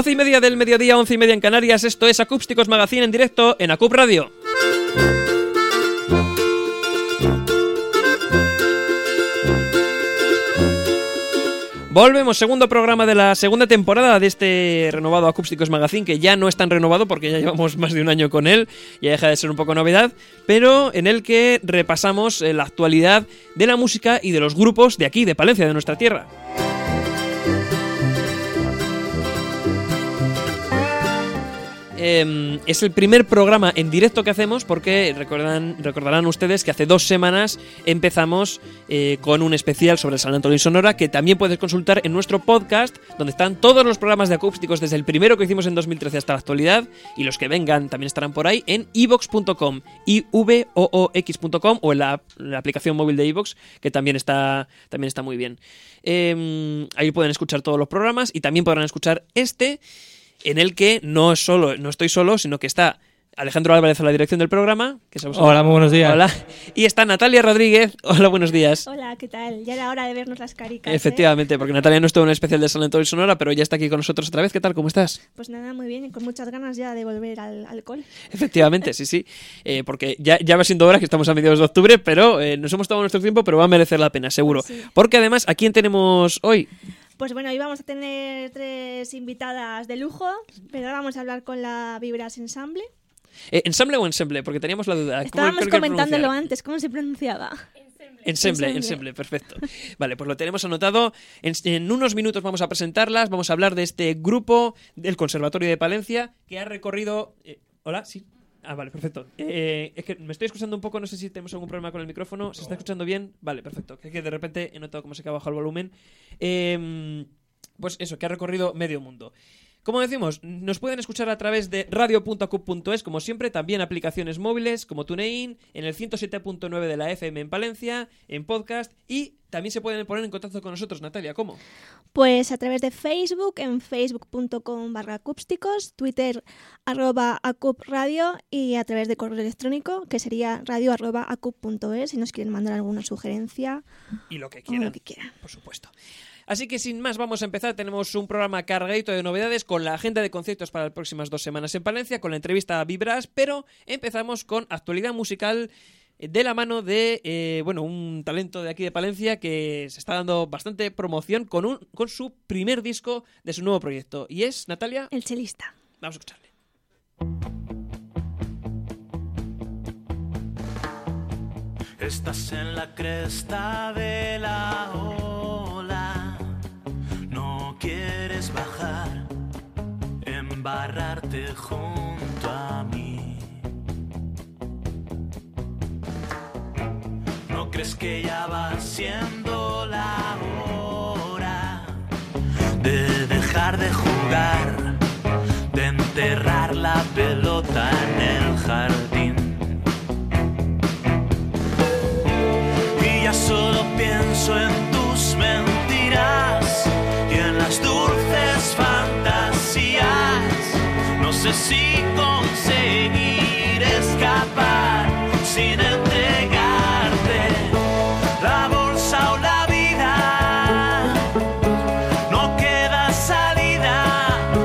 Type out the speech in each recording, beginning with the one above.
Doce y media del mediodía, once y media en Canarias. Esto es Acústicos Magazine en directo en Acup Radio. Volvemos, segundo programa de la segunda temporada de este renovado Acústicos Magazine, que ya no es tan renovado porque ya llevamos más de un año con él, ya deja de ser un poco novedad, pero en el que repasamos eh, la actualidad de la música y de los grupos de aquí, de Palencia, de nuestra tierra. Eh, es el primer programa en directo que hacemos porque recordarán ustedes que hace dos semanas empezamos eh, con un especial sobre San Antonio y Sonora que también puedes consultar en nuestro podcast donde están todos los programas de acústicos desde el primero que hicimos en 2013 hasta la actualidad y los que vengan también estarán por ahí en ivox.com, ivoox.com o en la, aplicación móvil de iVox que también está, también está muy bien. Eh, ahí pueden escuchar todos los programas y también podrán escuchar este en el que no solo, no estoy solo, sino que está Alejandro Álvarez a la dirección del programa. Que somos Hola, muy buenos días. Hola. Y está Natalia Rodríguez. Hola, buenos días. Hola, ¿qué tal? Ya era hora de vernos las caricas. ¿eh? Efectivamente, porque Natalia no estuvo en el especial de San Antonio y Sonora, pero ya está aquí con nosotros otra vez. ¿Qué tal? ¿Cómo estás? Pues nada, muy bien, y con muchas ganas ya de volver al alcohol. Efectivamente, sí, sí. Eh, porque ya, ya va siendo hora que estamos a mediados de octubre, pero eh, nos hemos tomado nuestro tiempo, pero va a merecer la pena, seguro. Sí. Porque además, ¿a quién tenemos hoy? Pues bueno, hoy vamos a tener tres invitadas de lujo, pero ahora vamos a hablar con la Vibras Ensemble. Eh, ¿Ensemble o ensemble? Porque teníamos la duda. ¿Cómo Estábamos comentándolo antes, ¿cómo se pronunciaba? Ensemble, Ensemble. ensemble, perfecto. Vale, pues lo tenemos anotado. En, en unos minutos vamos a presentarlas, vamos a hablar de este grupo del Conservatorio de Palencia que ha recorrido... eh, Hola, sí. Ah, vale, perfecto. Eh, es que me estoy escuchando un poco, no sé si tenemos algún problema con el micrófono. ¿Se está escuchando bien? Vale, perfecto. Que, que de repente he notado cómo se ha bajado el volumen. Eh, pues eso, que ha recorrido medio mundo. Como decimos, nos pueden escuchar a través de radio.acup.es, como siempre, también aplicaciones móviles como TuneIn, en el 107.9 de la FM en Palencia, en podcast y también se pueden poner en contacto con nosotros, Natalia, ¿cómo? Pues a través de Facebook, en facebook.com barra acústicos, Twitter arroba acup radio y a través de correo electrónico que sería radio arroba acup.es si nos quieren mandar alguna sugerencia Y lo que o quieran, lo que quieran. por supuesto. Así que sin más, vamos a empezar. Tenemos un programa cargadito de novedades con la agenda de conciertos para las próximas dos semanas en Palencia, con la entrevista a Vibras, pero empezamos con actualidad musical de la mano de eh, bueno un talento de aquí de Palencia que se está dando bastante promoción con un con su primer disco de su nuevo proyecto y es Natalia El chelista. vamos a escucharle Estás en la cresta de la ola, quieres bajar, embarrarte junto a mí. ¿No crees que ya va siendo la hora de dejar de jugar, sé si conseguir escapar sin entregarte la bolsa o la vida. No queda salida,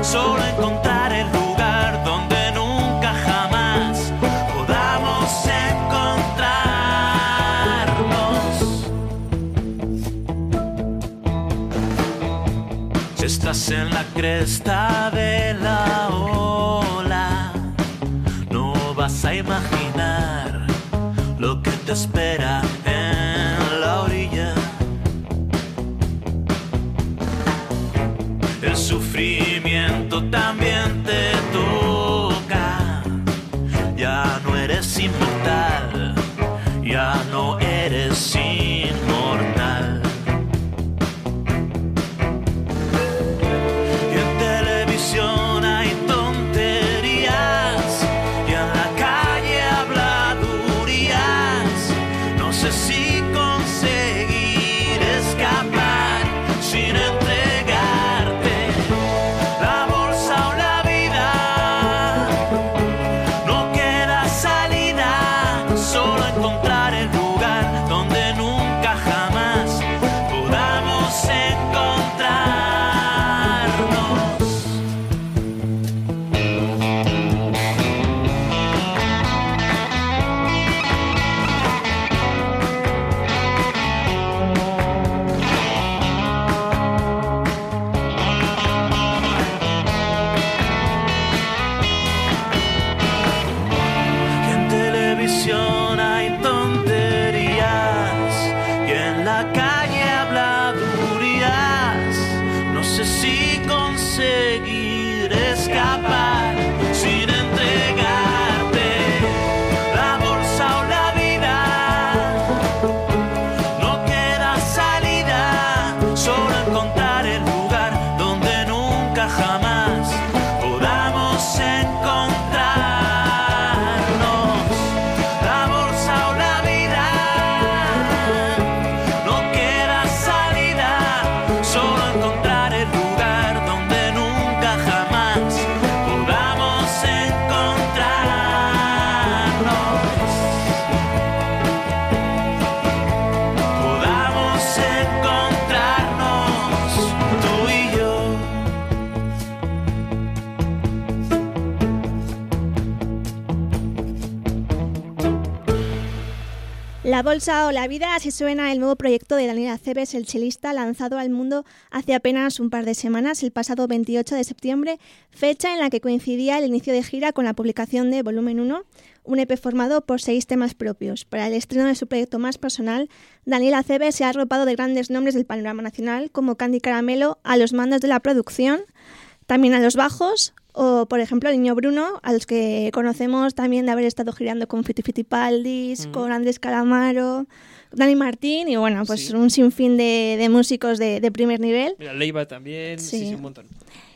solo encontrar el lugar donde nunca jamás podamos encontrarnos. Si estás en la cresta ya Bolsa la Vida, así suena el nuevo proyecto de Daniel Aceves, el chelista, lanzado al mundo hace apenas un par de semanas, el pasado 28 de septiembre, fecha en la que coincidía el inicio de gira con la publicación de Volumen 1, un EP formado por seis temas propios. Para el estreno de su proyecto más personal, Daniel Aceves se ha arropado de grandes nombres del panorama nacional, como Candy Caramelo, a los mandos de la producción, también a los bajos, o por ejemplo el niño Bruno, a los que conocemos también de haber estado girando con Fiti Fitipaldis, Mm. con Andrés Calamaro, Dani Martín y bueno, pues Sí. un sinfín de, de músicos de, de primer nivel. Mira, Leiva también, sí, Sí. sí, un montón.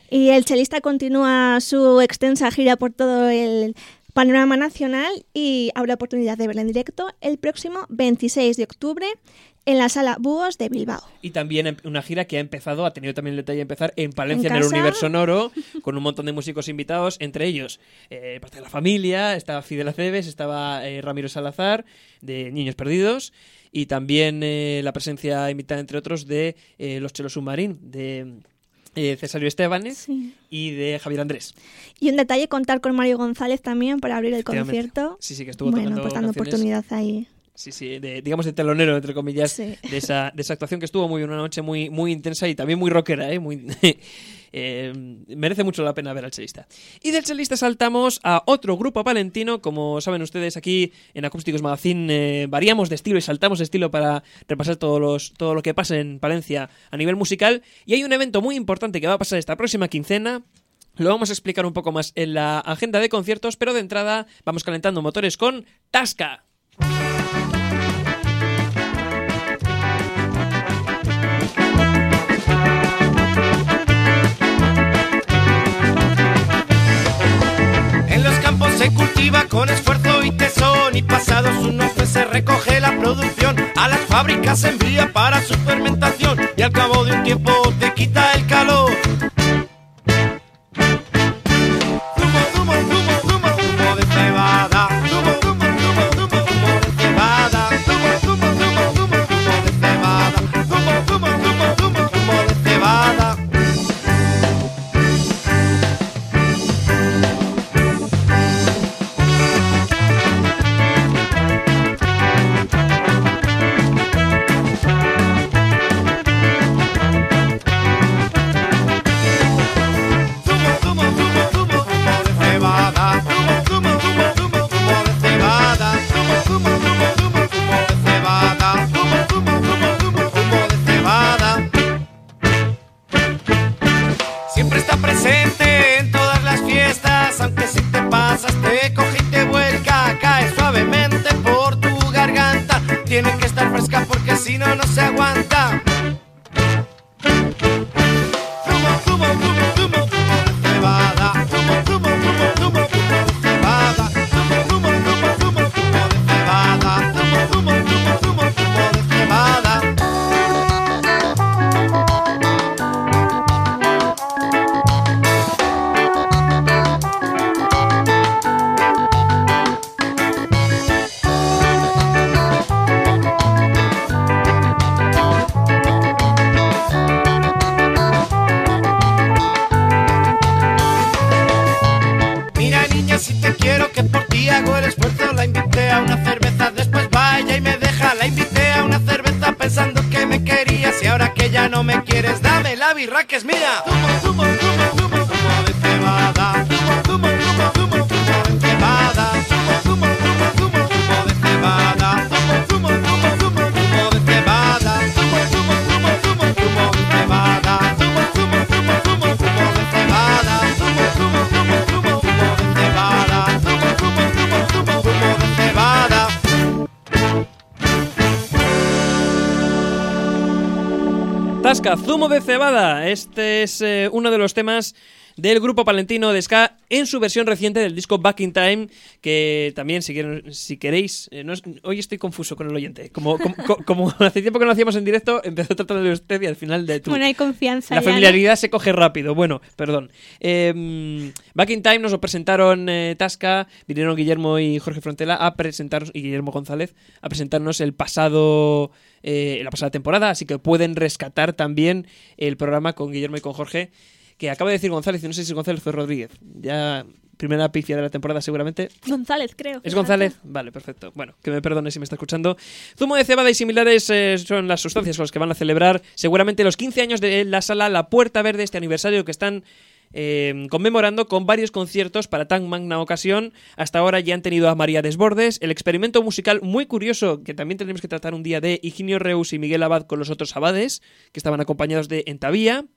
Y el chelista continúa su extensa gira por todo el panorama nacional y habrá oportunidad de verla en directo el próximo 26 de octubre en la sala Búhos de Bilbao. Y también em- una gira que ha empezado, ha tenido también el detalle de empezar en Palencia, En en, el. Universo Sonoro, con un montón de músicos invitados, entre ellos eh, parte de la familia, estaba Fidel Aceves, estaba eh, Ramiro Salazar, de Niños Perdidos, y también eh, la presencia invitada, entre otros, de eh, Los Chelos Submarín, de eh, Cesario Estebanes Sí. y de Javier Andrés. Y un detalle, contar con Mario González también para abrir el concierto. Sí, sí, que estuvo bueno, tocando pues dando oportunidad ahí. Sí, sí, de- digamos de telonero, entre comillas, Sí. de, esa, de esa actuación que estuvo muy bien, una noche muy, muy intensa y también muy rockera, ¿eh? Muy, eh, merece mucho la pena ver al chelista. Y del chelista saltamos a otro grupo palentino, como saben ustedes aquí en Acústicos Magazine eh, variamos de estilo y saltamos de estilo para repasar todos los, todo lo que pasa en Palencia a nivel musical. Y hay un evento muy importante que va a pasar esta próxima quincena, lo vamos a explicar un poco más en la agenda de conciertos, pero de entrada vamos calentando motores con Tasca. Se cultiva con esfuerzo y tesón y pasados unos meses se recoge la producción. A las fábricas se envía para su fermentación y al cabo de un tiempo te quita el calor. De cebada. Este es eh, uno de los temas del grupo palentino de ska en su versión reciente del disco Back in Time, que también si, quieren- si queréis, eh, no es- hoy estoy confuso con el oyente, como, como, co- como hace tiempo que no lo hacíamos en directo, empezó tratando de usted y al final de tú. Bueno, hay confianza. La ya, ¿no? familiaridad se coge rápido. Bueno, perdón. Eh, Back in Time nos lo presentaron eh, Tasca, vinieron Guillermo y Jorge Frontela a presentarnos, y Guillermo González, a presentarnos el pasado, eh, la pasada temporada, así que pueden rescatar también el programa con Guillermo y con Jorge, que acaba de decir González, y no sé si es González o Rodríguez. Ya, primera pifia de la temporada seguramente. González, creo. ¿Es. González? Vale, perfecto. Bueno, que me perdone si me está escuchando. Zumo de cebada y similares eh, son las sustancias con las que van a celebrar seguramente los 15 años de la sala La Puerta Verde, este aniversario que están eh, conmemorando con varios conciertos para tan magna ocasión. Hasta ahora ya han tenido a María Desbordes, el experimento musical muy curioso que también tenemos que tratar un día de Higinio Reus y Miguel Abad con los otros abades, que estaban acompañados de Entavía.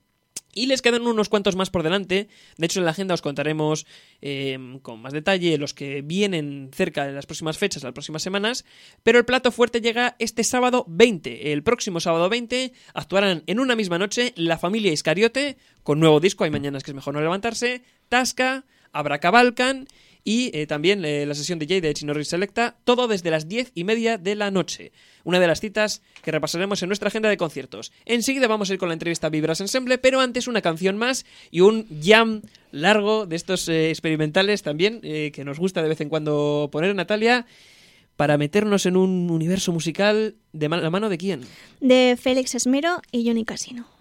Y les quedan unos cuantos más por delante. De hecho, en la agenda os contaremos eh, con más detalle los que vienen cerca de las próximas fechas, las próximas semanas. Pero el plato fuerte llega este sábado 20. El próximo sábado 20 actuarán en una misma noche la familia Iscariote, con nuevo disco, hay mañanas que es mejor no levantarse, Tasca, Abracabalcan y eh, también eh, la sesión DJ de Chinorri Selecta, todo desde las 10 y media de la noche. Una de las citas que repasaremos en nuestra agenda de conciertos. Enseguida vamos a ir con la entrevista Vibras Ensemble, pero antes una canción más y un jam largo de estos eh, experimentales también, que nos gusta de vez en cuando poner Natalia, para meternos en un universo musical de la mano de quién. De Félix Esmero y Johnny Casino.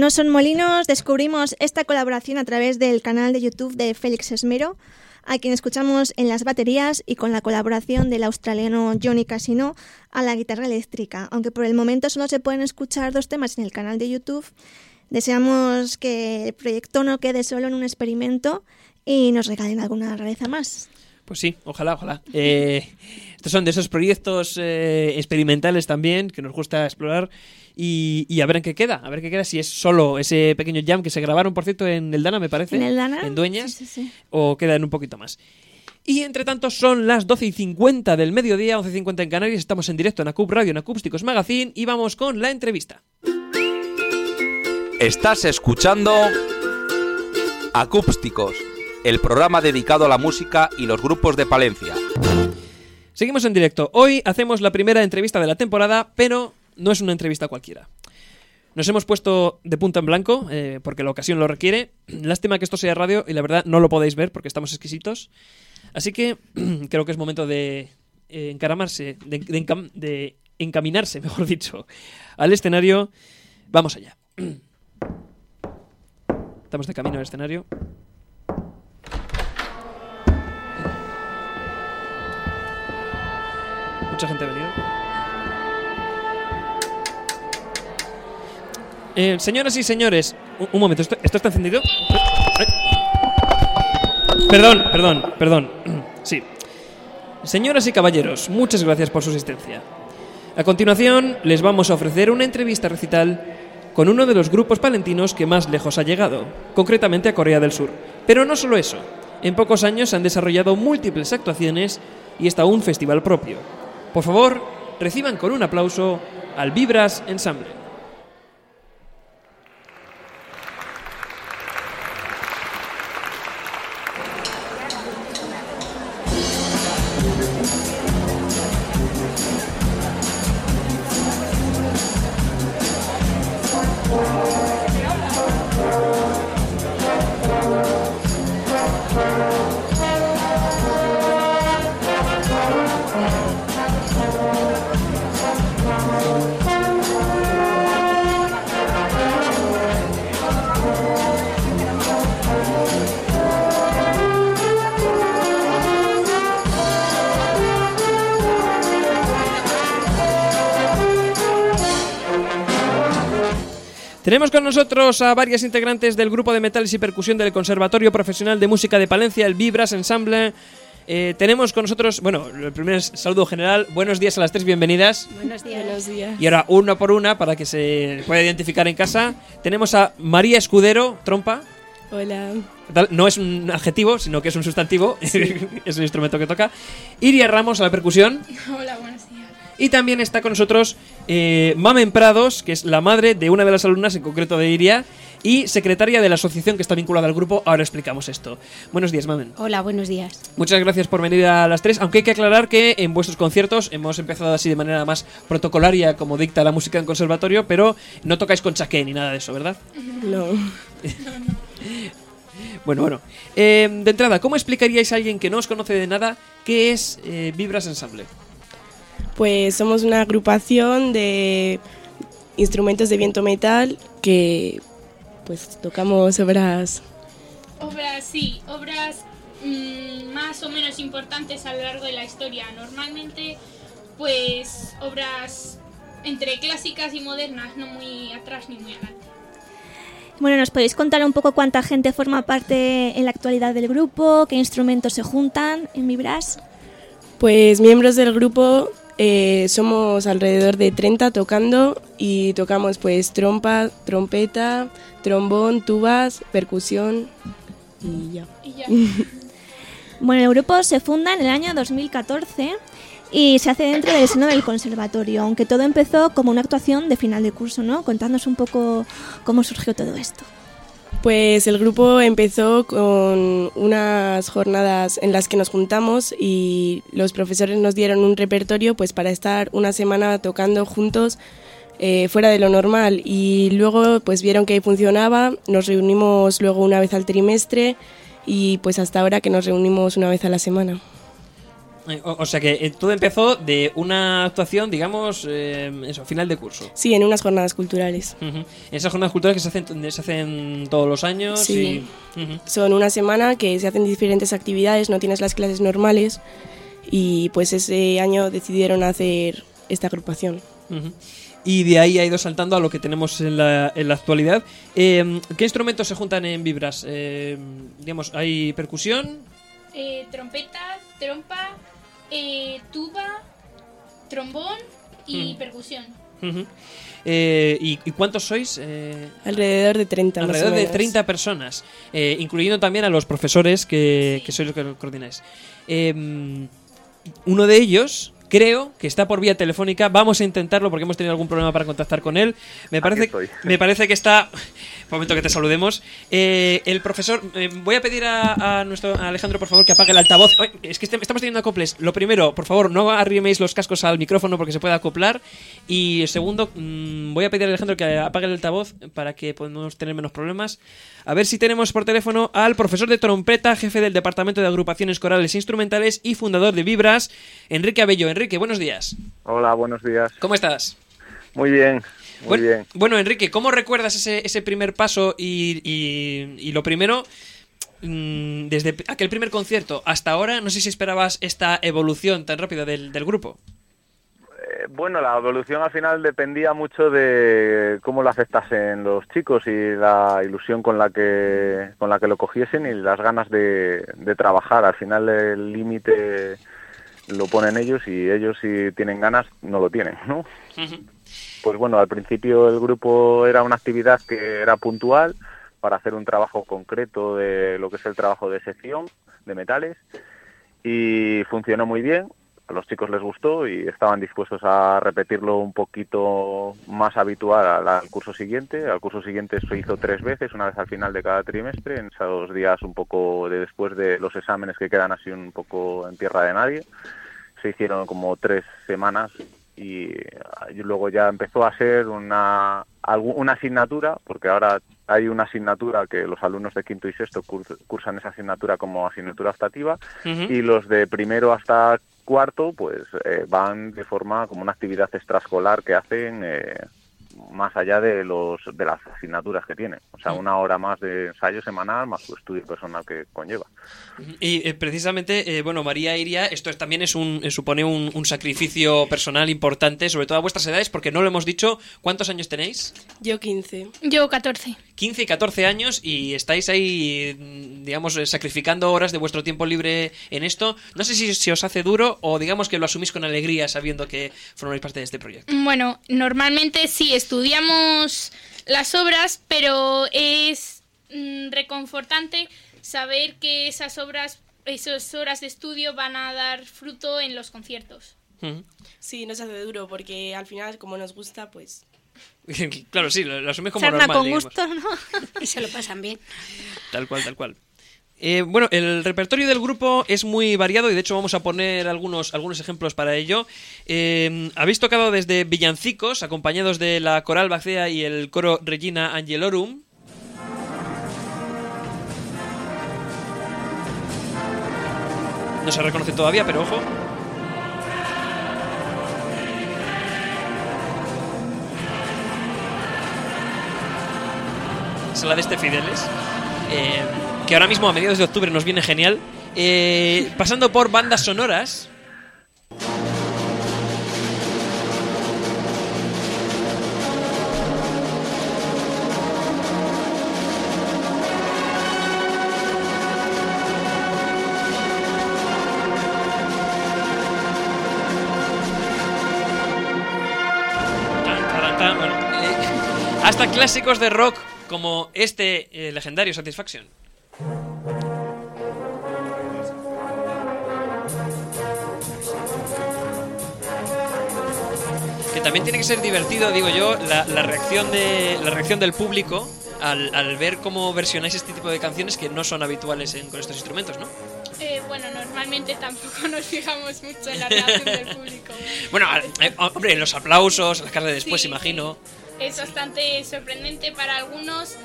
No son molinos, descubrimos esta colaboración a través del canal de YouTube de Félix Esmero, a quien escuchamos en las baterías y con la colaboración del australiano Johnny Casino a la guitarra eléctrica. Aunque por el momento solo se pueden escuchar dos temas en el canal de YouTube, deseamos que el proyecto no quede solo en un experimento y nos regalen alguna rareza más. Pues sí, ojalá, ojalá. Eh, estos son de esos proyectos eh, experimentales también que nos gusta explorar y, y a ver en qué queda, a ver qué queda si es solo ese pequeño jam que se grabaron, por cierto, en el Dana, me parece. ¿En el Dana? En Dueñas. Sí, sí, sí. O quedan un poquito más. Y entre tanto son las 12 y 50 del mediodía, 11 y 50 en Canarias. Estamos en directo en Acup Radio, en Acústicos Magazine y vamos con la entrevista. Estás escuchando Acústicos, el programa dedicado a la música y los grupos de Palencia. Seguimos en directo. Hoy hacemos la primera entrevista de la temporada, pero no es una entrevista cualquiera. Nos hemos puesto de punta en blanco, eh, porque la ocasión lo requiere. Lástima que esto sea radio y la verdad no lo podéis ver porque estamos exquisitos. Así que creo que es momento de eh, encaramarse, de, de encam- de encaminarse, mejor dicho, al escenario. Vamos allá. Estamos de camino al escenario. Mucha gente venido. Eh, señoras y señores, un, momento, ¿esto, esto está encendido? Perdón, perdón, perdón. Sí. Señoras y caballeros, muchas gracias por su asistencia. A continuación, les vamos a ofrecer una entrevista recital con uno de los grupos palentinos que más lejos ha llegado, concretamente a Corea del Sur. Pero no solo eso, en pocos años han desarrollado múltiples actuaciones y hasta un festival propio. Por favor, reciban con un aplauso al Vibras Ensemble. Tenemos con nosotros a varias integrantes del grupo de metales y percusión del Conservatorio Profesional de Música de Palencia, el Vibras Ensemble. Eh, tenemos con nosotros, bueno, el primer saludo general. Buenos días a las tres, bienvenidas. Buenos días. Buenos días. Y ahora, una por una, para que se pueda identificar en casa. Tenemos a María Escudero, trompa. Hola. ¿Qué tal? No es un adjetivo, sino que es un sustantivo. es un instrumento que toca. Iria Ramos a la percusión. Hola, buenos días. Y también está con nosotros eh, Mamen Prados, que es la madre de una de las alumnas, en concreto de Iria, y secretaria de la asociación que está vinculada al grupo. Ahora explicamos esto. Buenos días, Mamen. Hola, buenos días. Muchas gracias por venir a las tres, aunque hay que aclarar que en vuestros conciertos hemos empezado así de manera más protocolaria, como dicta la música en conservatorio, pero no tocáis con chaqué ni nada de eso, ¿verdad? No. Bueno, bueno. Eh, de entrada, ¿cómo explicaríais a alguien que no os conoce de nada qué es eh, Vibras Ensemble? Pues somos una agrupación de instrumentos de viento metal que pues tocamos obras Obras, sí, obras mm, más o menos importantes a lo largo de la historia. Normalmente, pues, obras entre clásicas y modernas, no muy atrás ni muy adelante. Bueno, ¿nos podéis contar un poco cuánta gente forma parte en la actualidad del grupo? ¿Qué instrumentos se juntan en Vibras? Pues miembros del grupo eh, somos alrededor de 30 tocando y tocamos pues trompa, trompeta, trombón, tubas, percusión y ya. Bueno, el grupo se funda en el año 2014 y se hace dentro del seno del conservatorio, aunque todo empezó como una actuación de final de curso, ¿no? Contadnos un poco cómo surgió todo esto. Pues el grupo empezó con unas jornadas en las que nos juntamos y los profesores nos dieron un repertorio pues para estar una semana tocando juntos eh, fuera de lo normal y luego pues vieron que funcionaba, nos reunimos luego una vez al trimestre y pues hasta ahora que nos reunimos una vez a la semana. Eh, O, o sea que eh, todo empezó de una actuación, digamos, eh, eso, final de curso. Sí, en unas jornadas culturales. Ujú. En esas jornadas culturales que se hacen, se hacen todos los años. Sí. y- ujú. Son una semana que se hacen diferentes actividades, no tienes las clases normales y pues ese año decidieron hacer esta agrupación. Ujú. Y de ahí ha ido saltando a lo que tenemos en la, en la actualidad. Eh, ¿Qué instrumentos se juntan en Vibras? Eh, digamos, hay percusión. Eh, trompeta, trompa, eh, tuba, trombón y Mm. percusión. Eh, ¿y, y cuántos sois? Eh, Alrededor de 30. más o alrededor de menos. 30 personas, eh, incluyendo también a los profesores que, que sois los que lo coordináis. Eh, uno de ellos, creo que está por vía telefónica. Vamos a intentarlo porque hemos tenido algún problema para contactar con él. Me parece, me parece que está. Un momento que te saludemos. Eh, el profesor, eh, voy a pedir a, a nuestro a Alejandro, por favor, que apague el altavoz. Ay, es que este- estamos teniendo acoples. Lo primero, por favor, no arriméis los cascos al micrófono porque se puede acoplar. Y segundo, mm, voy a pedir a Alejandro que apague el altavoz para que podamos tener menos problemas. A ver si tenemos por teléfono al profesor de trompeta, jefe del Departamento de Agrupaciones Corales e Instrumentales y fundador de Vibras, Enrique Abello. Enrique, buenos días. Hola, buenos días. ¿Cómo estás? Muy bien, muy bueno, bien. bueno, Enrique, ¿cómo recuerdas ese, ese primer paso y, y- y lo primero, mm, desde aquel primer concierto hasta ahora, no sé si esperabas esta evolución tan rápida del, del grupo? Eh, Bueno, la evolución al final dependía mucho de cómo lo aceptasen los chicos y la ilusión con la que con la que lo cogiesen y las ganas de, de trabajar. Al final el límite lo ponen ellos y ellos si tienen ganas no lo tienen, ¿no? Pues bueno, al principio el grupo era una actividad que era puntual para hacer un trabajo concreto de lo que es el trabajo de sección de metales y funcionó muy bien. A los chicos les gustó y estaban dispuestos a repetirlo un poquito más habitual al, al curso siguiente. Al curso siguiente se hizo tres veces, una vez al final de cada trimestre, en esos días un poco de después de los exámenes que quedan así un poco en tierra de nadie. Se hicieron como tres semanas y, y luego ya empezó a ser una, una asignatura, porque ahora hay una asignatura que los alumnos de quinto y sexto cur- cursan esa asignatura como asignatura optativa y los de primero hasta cuarto pues eh, van de forma como una actividad extraescolar que hacen eh, más allá de los de las asignaturas que tienen o sea una hora más de ensayo semanal más su estudio personal que conlleva Y eh, precisamente, eh, bueno, María Iria, esto es- también es un, eh, supone un, un sacrificio personal importante, sobre todo a vuestras edades, porque no lo hemos dicho. ¿Cuántos años tenéis? Yo 15. Yo 14. 15 y 14 años y estáis ahí, digamos, eh, sacrificando horas de vuestro tiempo libre en esto. No sé si, si os hace duro o digamos que lo asumís con alegría sabiendo que formáis parte de este proyecto. Bueno, normalmente sí estudiamos las obras, pero es mm, reconfortante saber que esas obras, esas horas de estudio van a dar fruto en los conciertos. Sí, nos hace duro porque al final como nos gusta pues... claro, sí, lo, lo asumes como Sarna normal. con digamos. gusto, ¿no? Y se lo pasan bien. Tal cual, tal cual. Eh, bueno, el repertorio del grupo es muy variado y de hecho vamos a poner algunos, algunos ejemplos para ello. Eh, habéis tocado desde villancicos, acompañados de la coral Bacea y el coro Regina Angelorum. No se reconoce todavía, pero ojo. La de este Fideles. eh, que ahora mismo a mediados de octubre nos viene genial. Eh, pasando por bandas sonoras. Eh, hasta clásicos de rock como este eh, legendario Satisfaction. Que también tiene que ser divertido, digo yo, la, la reacción, de, la reacción del público al, al ver cómo versionáis este tipo de canciones que no son habituales en- con estos instrumentos, ¿no? Eh, bueno, normalmente tampoco nos fijamos mucho en la reacción del público. Bueno, eh, hombre, los aplausos, las caras de después, Sí, imagino. Es bastante sorprendente para algunos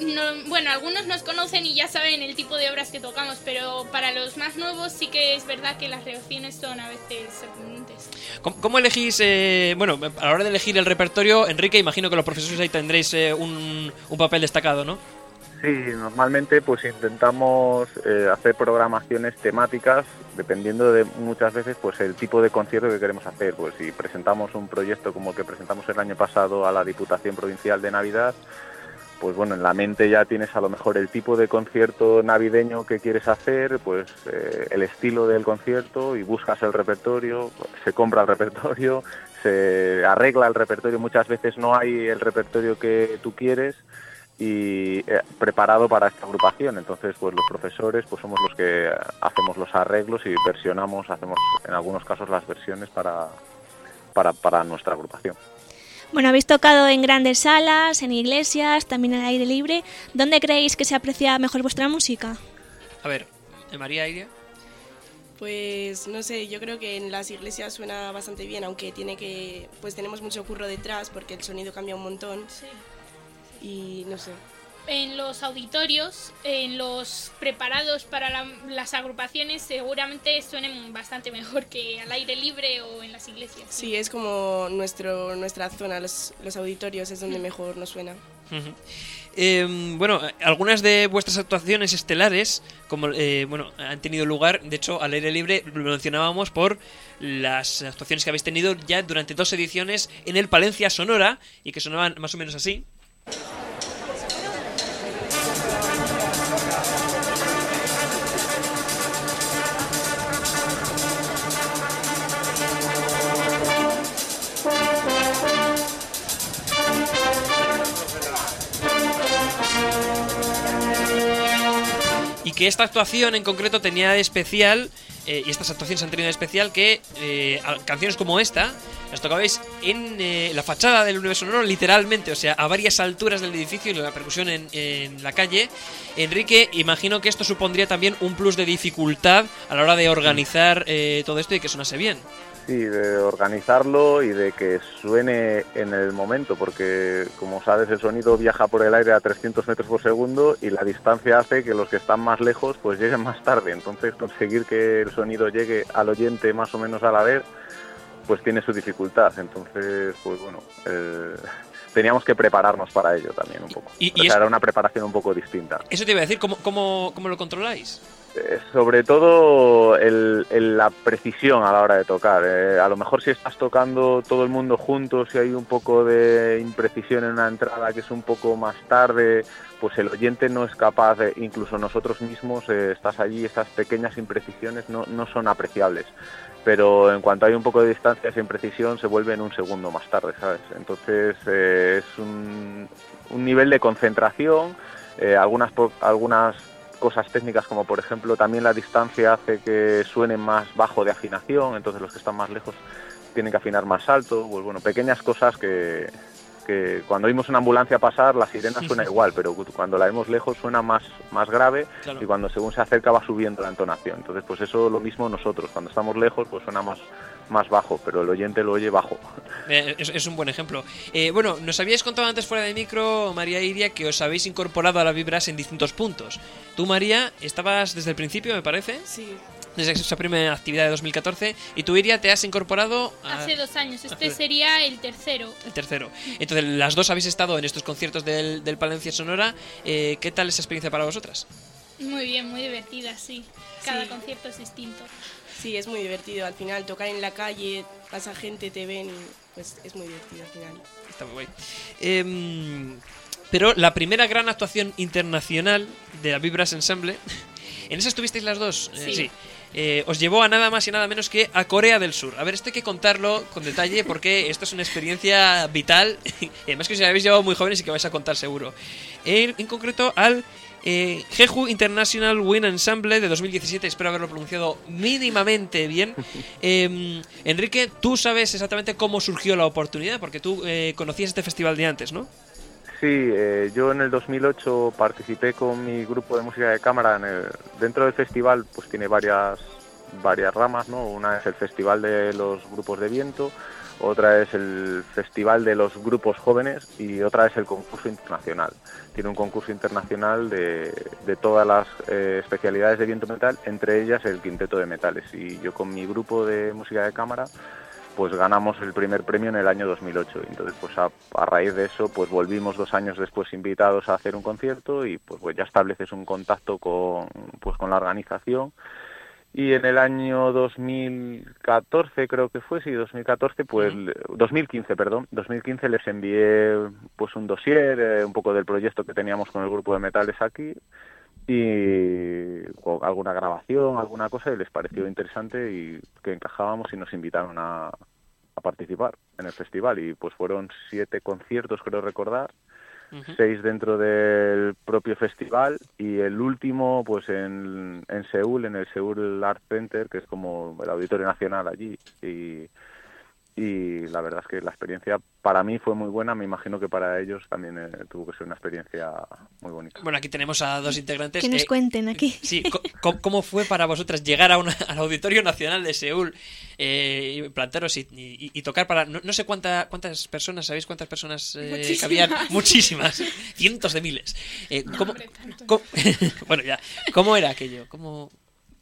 no- bueno, algunos nos conocen y ya saben el tipo de obras que tocamos, pero para los más nuevos sí que es verdad que las reacciones son a veces sorprendentes. ¿Cómo, cómo elegís, eh, bueno, a la hora de elegir el repertorio, Enrique, imagino que los profesores ahí tendréis eh, un, un papel destacado, ¿no? Sí, normalmente pues intentamos eh, hacer programaciones temáticas dependiendo de muchas veces pues el tipo de concierto que queremos hacer. Pues si presentamos un proyecto como el que presentamos el año pasado a la Diputación Provincial de Navidad, pues bueno, en la mente ya tienes a lo mejor el tipo de concierto navideño que quieres hacer, pues eh, el estilo del concierto y buscas el repertorio, se compra el repertorio, se arregla el repertorio, muchas veces no hay el repertorio que tú quieres y eh, preparado para esta agrupación. Entonces, pues los profesores pues somos los que hacemos los arreglos y versionamos, hacemos en algunos casos las versiones para, para, para nuestra agrupación. Bueno, habéis tocado en grandes salas, en iglesias, también al aire libre. ¿Dónde creéis que se aprecia mejor vuestra música? A ver, eh, María Iria. Pues no sé, yo creo que en las iglesias suena bastante bien, aunque tiene que, pues tenemos mucho curro detrás porque el sonido cambia un montón y no sé. En los auditorios, en los preparados para la- las agrupaciones, seguramente suenen bastante mejor que al aire libre o en las iglesias. Sí, es como nuestro, nuestra zona, los, los auditorios es donde mejor nos suena. Eh, bueno, algunas de vuestras actuaciones estelares, como eh, bueno, han tenido lugar, de hecho, al aire libre lo mencionábamos por las actuaciones que habéis tenido ya durante dos ediciones en el Palencia Sonora y que sonaban más o menos así. you que esta actuación en concreto tenía de especial, eh, y estas actuaciones han tenido de especial, que eh, canciones como esta las tocabais en eh, la fachada del universo sonoro, literalmente, o sea, a varias alturas del edificio y la percusión en, en la calle. Enrique, imagino que esto supondría también un plus de dificultad a la hora de organizar todo esto y que sonase bien. Sí, de organizarlo y de que suene en el momento, porque como sabes el sonido viaja por el aire a 300 metros por segundo y la distancia hace que los que están más lejos pues lleguen más tarde. Entonces conseguir que el sonido llegue al oyente más o menos a la vez pues tiene su dificultad. Entonces pues bueno, eh, teníamos que prepararnos para ello también un poco. Y- y O sea, era una preparación un poco distinta. Eso te iba a decir, ¿cómo, cómo, cómo lo controláis? Eh, sobre todo el- el- la precisión a la hora de tocar. Eh, a lo mejor si estás tocando todo el mundo juntos y hay un poco de imprecisión en una entrada que es un poco más tarde, pues el oyente no es capaz, de, incluso nosotros mismos, eh, estás allí, estas pequeñas imprecisiones no, no son apreciables. Pero en cuanto hay un poco de distancia, esa imprecisión se vuelve en un segundo más tarde, ¿sabes? Entonces eh, es un, un nivel de concentración, eh, algunas, algunas cosas técnicas como por ejemplo también la distancia hace que suene más bajo de afinación, entonces los que están más lejos tienen que afinar más alto, pues bueno, pequeñas cosas que, que cuando oímos una ambulancia pasar la sirena suena igual, pero cuando la vemos lejos suena más, más grave Claro. y cuando según se acerca va subiendo la entonación. Entonces pues eso lo mismo nosotros, cuando estamos lejos pues suena más, más bajo, pero el oyente lo oye bajo. Eh, es, es un buen ejemplo. Eh, bueno, nos habíais contado antes fuera de micro, María Iria, que os habéis incorporado a las vibras en distintos puntos. Tú, María, estabas desde el principio, me parece, Sí, desde esa primera actividad de 2014, y tú, Iria, te has incorporado a- Hace dos años, este hace- sería el tercero. el tercero. Entonces, las dos habéis estado en estos conciertos del, del Palencia Sonora. Eh, ¿Qué tal esa experiencia para vosotras? Muy bien, muy divertida, sí. Cada Sí. concierto es distinto. sí, es muy divertido. Al final tocar en la calle, pasa gente, te ven y pues es muy divertido al final. Está muy guay. Em, pero la primera gran actuación internacional de la Vibras Ensemble, ¿en esa estuvisteis las dos? Eh, Sí. Eh, os llevó a nada más y nada menos que a Corea del Sur. A ver, esto hay que contarlo con detalle porque esto es una experiencia vital y además que os habéis llevado muy jóvenes y que vais a contar seguro. En, en concreto al eh, Jeju International Wind Ensemble de 2017, espero haberlo pronunciado mínimamente bien. Em, Enrique, tú sabes exactamente cómo surgió la oportunidad porque tú eh, conocías este festival de antes, ¿no? Sí, eh, yo en el 2008 participé con mi grupo de música de cámara. En el- dentro del festival pues tiene varias, varias ramas, ¿no? Una es el Festival de los Grupos de Viento, otra es el Festival de los Grupos Jóvenes y otra es el concurso internacional. Tiene un concurso internacional de, de todas las eh, especialidades de viento metal, entre ellas el quinteto de metales. Y yo con mi grupo de música de cámara pues ganamos el primer premio en el año 2008. Entonces, pues a, a, raíz de eso, pues volvimos dos años después invitados a hacer un concierto y pues, pues ya estableces un contacto con, pues, con la organización. Y en el año 2014, creo que fue, sí, 2014, pues, 2015, perdón, 2015 les envié pues un dossier, eh, un poco del proyecto que teníamos con el grupo de metales aquí y con alguna grabación, alguna cosa, y les pareció interesante y que encajábamos y nos invitaron a, a participar en el festival. Y pues fueron siete conciertos, creo recordar, uh -huh. seis dentro del propio festival y el último pues en, en Seúl, en el Seúl Art Center, que es como el Auditorio Nacional allí. Y, y la verdad es que la experiencia para mí fue muy buena, me imagino que para ellos también eh, tuvo que ser una experiencia muy bonita. Bueno, aquí tenemos a dos integrantes. Que nos eh, cuenten aquí. Sí, ¿cómo fue para vosotras llegar a una, al Auditorio Nacional de Seúl, eh, plantaros y, y, y, tocar para... No, no, sé cuánta, cuántas personas, ¿sabéis cuántas personas eh, Muchísimas. habían? Muchísimas, cientos de miles. Eh, ¿cómo, cómo, bueno, ya, ¿cómo era aquello? ¿Cómo...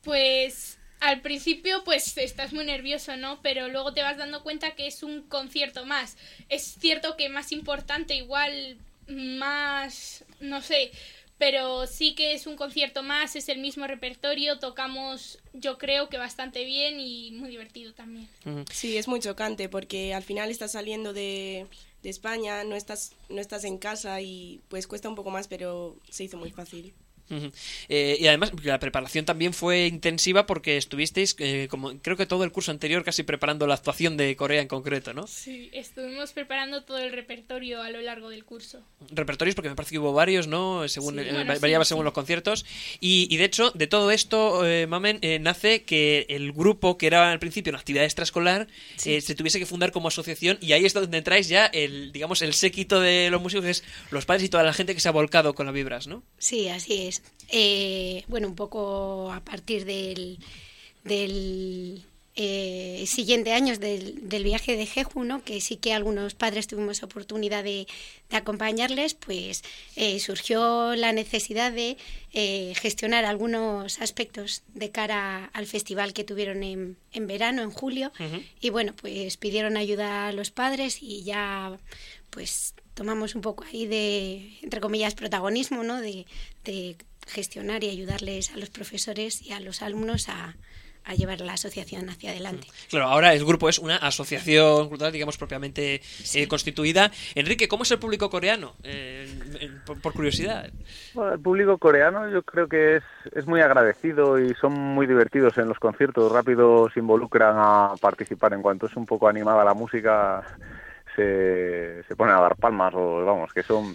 Pues al principio pues estás muy nervioso, ¿no? Pero luego te vas dando cuenta que es un concierto más. Es cierto que más importante, igual más, no sé, pero sí que es un concierto más, es el mismo repertorio, tocamos yo creo que bastante bien y muy divertido también. Sí, es muy chocante porque al final estás saliendo de, de España, no estás, no estás en casa y pues cuesta un poco más, pero se hizo muy fácil. Uh -huh. eh, y además la preparación también fue intensiva porque estuvisteis, eh, como creo que todo el curso anterior, casi preparando la actuación de Corea en concreto, ¿no? Sí, estuvimos preparando todo el repertorio a lo largo del curso. Repertorios, porque me parece que hubo varios, ¿no? Según, sí, eh, variaba sí, según sí. los conciertos. Y, y, de hecho, de todo esto, eh, Mamen, nace que el grupo, que era al principio una actividad extraescolar, sí. se tuviese que fundar como asociación y ahí es donde entráis ya el, digamos, el séquito de los músicos, que es los padres y toda la gente que se ha volcado con las vibras, ¿no? Sí, así es. Eh, bueno, un poco a partir del, del eh, siguiente año del, del, viaje de Jeju, ¿no? que sí que algunos padres tuvimos oportunidad de, de acompañarles, pues eh, surgió la necesidad de eh, gestionar algunos aspectos de cara al festival que tuvieron en, en verano, en julio, uh -huh. y bueno, pues pidieron ayuda a los padres y ya pues tomamos un poco ahí de, entre comillas, protagonismo, ¿no? de, de gestionar y ayudarles a los profesores y a los alumnos a, a llevar la asociación hacia adelante. Claro, ahora el grupo es una asociación cultural, digamos, propiamente sí. eh, constituida. Enrique, ¿cómo es el público coreano? Eh, por, por, curiosidad. Bueno, el público coreano yo creo que es, es muy agradecido y son muy divertidos en los conciertos. Rápido se involucran a participar. En cuanto es un poco animada la música, se, se ponen a dar palmas o vamos, que son,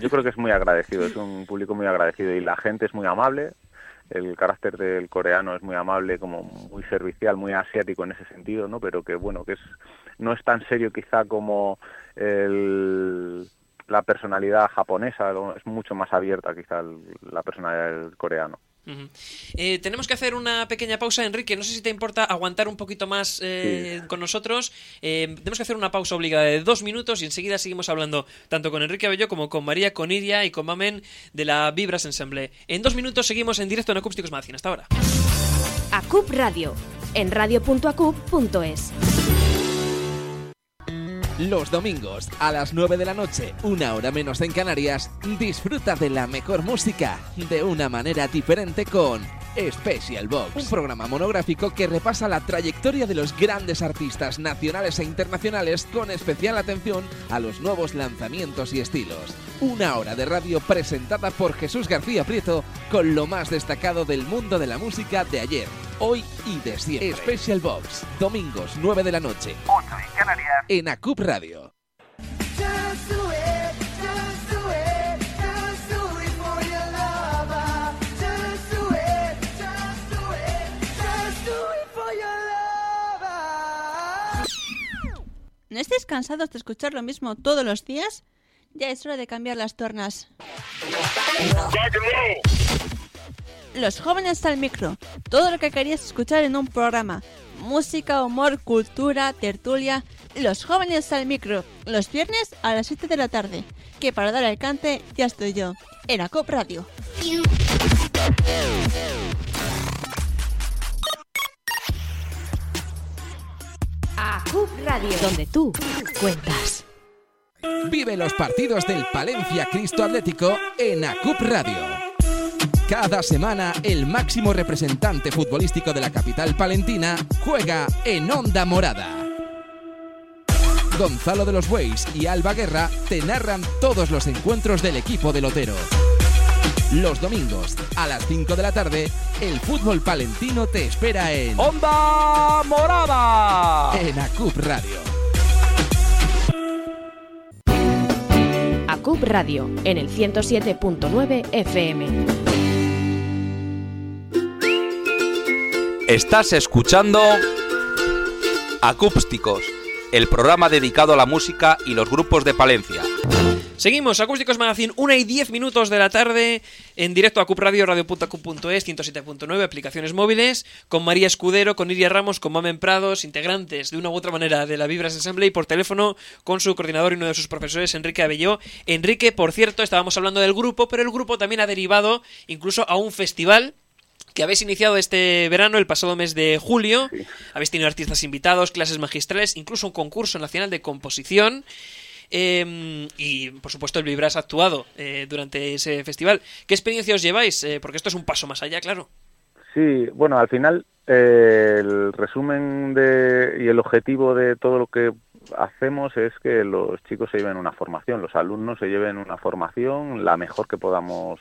yo creo que es muy agradecido, es un público muy agradecido y la gente es muy amable, el carácter del coreano es muy amable, como muy servicial, muy asiático en ese sentido, ¿no? Pero que bueno, que es no es tan serio quizá como el, la personalidad japonesa, es mucho más abierta quizá la personalidad del coreano. Uh -huh. eh, tenemos que hacer una pequeña pausa, Enrique. No sé si te importa aguantar un poquito más eh, sí. con nosotros. Eh, tenemos que hacer una pausa obligada de dos minutos y enseguida seguimos hablando tanto con Enrique Abello como con María Coniria y con Mamen de la Vibras Ensemble. En dos minutos seguimos en directo en Acústicos Magazine. Hasta ahora. Acup Radio, en radio.acup.es. Los domingos a las 9 de la noche, una hora menos en Canarias, disfruta de la mejor música de una manera diferente con Special Box, un programa monográfico que repasa la trayectoria de los grandes artistas nacionales e internacionales con especial atención a los nuevos lanzamientos y estilos. Una hora de radio presentada por Jesús García Prieto con lo más destacado del mundo de la música de ayer, hoy y de siempre. Special Box, domingos 9 de la noche, 8 en Canarias, en Acup Radio. ¿No estáis cansados de escuchar lo mismo todos los días? Ya es hora de cambiar las tornas. Los jóvenes al micro. Todo lo que querías escuchar en un programa. Música, humor, cultura, tertulia. Los jóvenes al micro. Los viernes a las 7 de la tarde. Que para dar el cante ya estoy yo. En ACOP Radio. ACUP Radio, donde tú cuentas. Vive los partidos del Palencia Cristo Atlético en ACUP Radio. Cada semana el máximo representante futbolístico de la capital palentina juega en Onda Morada. Gonzalo de los Bueyes y Alba Guerra te narran todos los encuentros del equipo del Otero. Los domingos a las 5 de la tarde, el fútbol palentino te espera en Onda Morada. En ACUP Radio. ACUP Radio, en el 107.9 FM. Estás escuchando Acústicos, el programa dedicado a la música y los grupos de Palencia. Seguimos, Acústicos Magazine, 1 y 10 minutos de la tarde, en directo a Cup Radio, radio.cup.es, 107.9, aplicaciones móviles, con María Escudero, con Iria Ramos, con Mamen Prados, integrantes de una u otra manera de la Vibras Ensemble y por teléfono con su coordinador y uno de sus profesores, Enrique Abelló. Enrique, por cierto, estábamos hablando del grupo, pero el grupo también ha derivado incluso a un festival que habéis iniciado este verano, el pasado mes de julio. Habéis tenido artistas invitados, clases magistrales, incluso un concurso nacional de composición. Eh, y por supuesto el Vibras ha actuado eh, durante ese festival. ¿Qué experiencia os lleváis? Eh, porque esto es un paso más allá, claro. Sí, bueno, al final eh, el resumen de, y el objetivo de todo lo que hacemos es que los chicos se lleven una formación, los alumnos se lleven una formación la mejor que podamos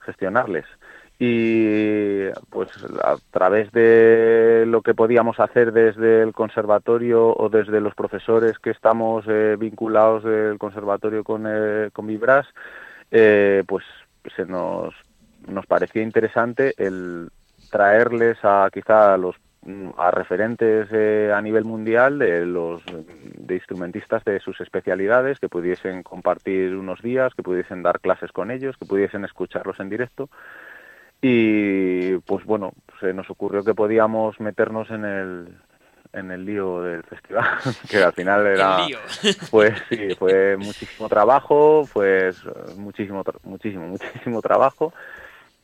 gestionarles y pues a través de lo que podíamos hacer desde el conservatorio o desde los profesores que estamos eh, vinculados del conservatorio con, eh, con Vibras, eh, pues se nos, nos parecía interesante el traerles a quizá a los a referentes eh, a nivel mundial de los de instrumentistas de sus especialidades que pudiesen compartir unos días, que pudiesen dar clases con ellos, que pudiesen escucharlos en directo y pues bueno, se nos ocurrió que podíamos meternos en el en el lío del festival, que al final era pues sí, fue muchísimo trabajo, pues muchísimo muchísimo muchísimo trabajo.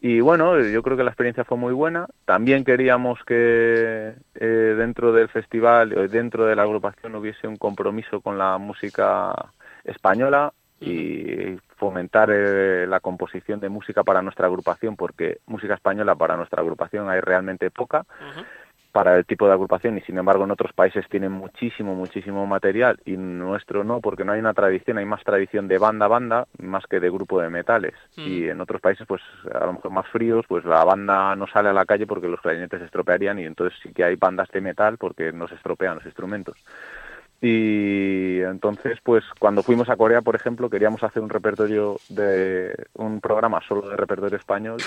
Y bueno, yo creo que la experiencia fue muy buena. También queríamos que eh, dentro del festival, o dentro de la agrupación, hubiese un compromiso con la música española y fomentar eh, la composición de música para nuestra agrupación, porque música española para nuestra agrupación hay realmente poca para el tipo de agrupación y sin embargo en otros países tienen muchísimo, muchísimo material y nuestro no, porque no hay una tradición, hay más tradición de banda a banda más que de grupo de metales. Y en otros países, pues a lo mejor más fríos, pues la banda no sale a la calle porque los clarinetes se estropearían y entonces sí que hay bandas de metal porque no se estropean los instrumentos. Y entonces, pues cuando fuimos a Corea, por ejemplo, queríamos hacer un repertorio de un programa solo de repertorio español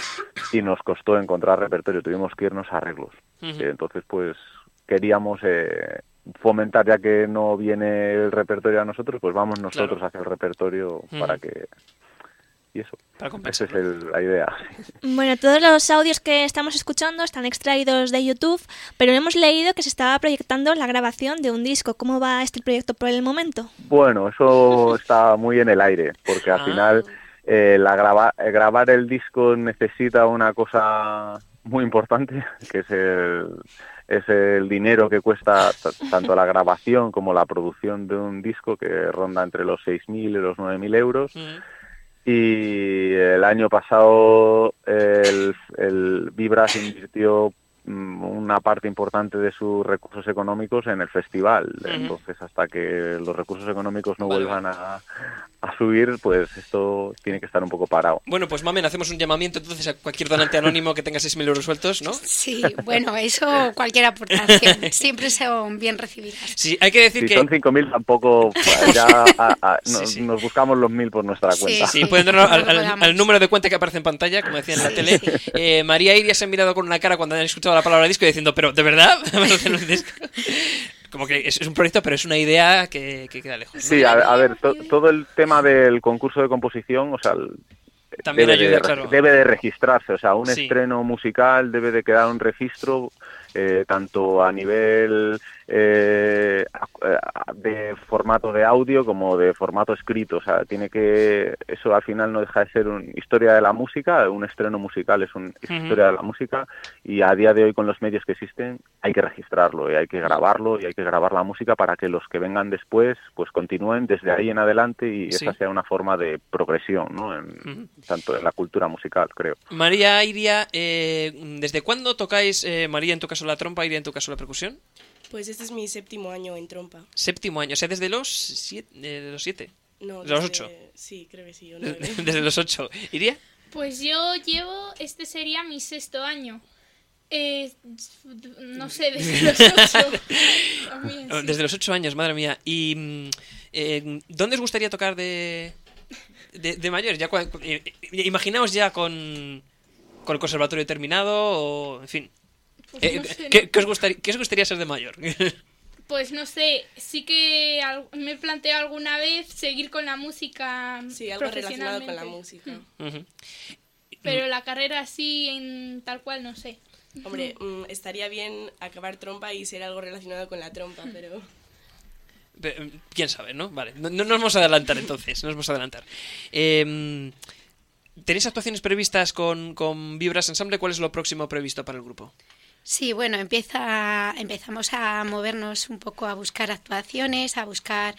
y nos costó encontrar repertorio, tuvimos que irnos a arreglos. Ujú. Entonces, pues queríamos eh, fomentar, ya que no viene el repertorio a nosotros, pues vamos nosotros a hacer el repertorio para que... Y eso, esa es el- la idea. Bueno, todos los audios que estamos escuchando están extraídos de YouTube, pero hemos leído que se estaba proyectando la grabación de un disco. ¿Cómo va este proyecto por el momento? Bueno, eso está muy en el aire, porque al Ah. final eh, la grava- eh, grabar el disco necesita una cosa muy importante, que es el, es el dinero que cuesta tanto la grabación como la producción de un disco, que ronda entre los 6.000 y los 9.000 euros. Y el año pasado el, el Vibras invirtió una parte importante de sus recursos económicos en el festival. Entonces, hasta que los recursos económicos no vuelvan a, a subir, pues esto tiene que estar un poco parado. Bueno, pues Mamen, hacemos un llamamiento entonces a cualquier donante anónimo que tenga 6.000 euros sueltos, ¿no? Sí, bueno, eso cualquier aportación siempre son bien recibidas. Sí, hay que decir Si que... son 5.000 tampoco, pues, ya a- a- no- nos buscamos los 1.000 por nuestra cuenta. Sí, pueden darnos al, al- al número de cuenta que aparece en pantalla, como decía en la tele. Eh, María Iria se ha mirado con una cara cuando han escuchado la palabra disco diciendo, pero ¿de verdad? Como que es, es un proyecto, pero es una idea que, que queda lejos. ¿no? Sí, a, a ver, to- todo el tema del concurso de composición, o sea, el- También debe, ayuda, de, claro. debe de registrarse. O sea, un Sí. estreno musical debe de quedar un registro eh, tanto a nivel eh, a- de formato de audio como de formato escrito. O sea, tiene que eso al final no deja de ser una historia de la música. Un estreno musical es una historia de la música y a día de hoy con los medios que existen hay que registrarlo y hay que grabarlo y hay que grabar la música para que los que vengan después pues continúen desde ahí en adelante y Sí. esa sea una forma de progresión, ¿no? En- tanto en la cultura musical, creo. María Iria, eh, ¿desde cuándo tocáis, eh, María en tu caso la trompa, Iria en tu caso la percusión? Pues este es mi séptimo año en trompa. Séptimo año, o sea, desde los siete. eh, de los siete. No, De los desde- ocho. Sí, creo que sí. o Desde, nueve. desde los ocho. ¿Iria? Pues yo llevo, este sería mi sexto año. Eh, no sé, desde los ocho. También, sí. Desde los ocho años, madre mía. ¿Y mm, eh, dónde os gustaría tocar de, de, de mayores? Ya eh, eh, imaginaos ya con, con el conservatorio terminado o, en fin. Pues Eh, no sé, ¿qué, no- qué os gustaría, qué os gustaría ser de mayor? Pues no sé, sí que me he planteado alguna vez seguir con la música Sí, algo relacionado con la música. Mm. Pero la carrera así, en tal cual, no sé. Hombre, mm, estaría bien acabar trompa y ser algo relacionado con la trompa, pero... Pero, eh, ¿Quién sabe, no? Vale, no, no nos vamos a adelantar entonces, no nos vamos a adelantar. Eh, ¿Tenéis actuaciones previstas con, con Vibras Ensemble? ¿Cuál es lo próximo previsto para el grupo? Sí, bueno, empieza, empezamos a movernos un poco a buscar actuaciones, a buscar,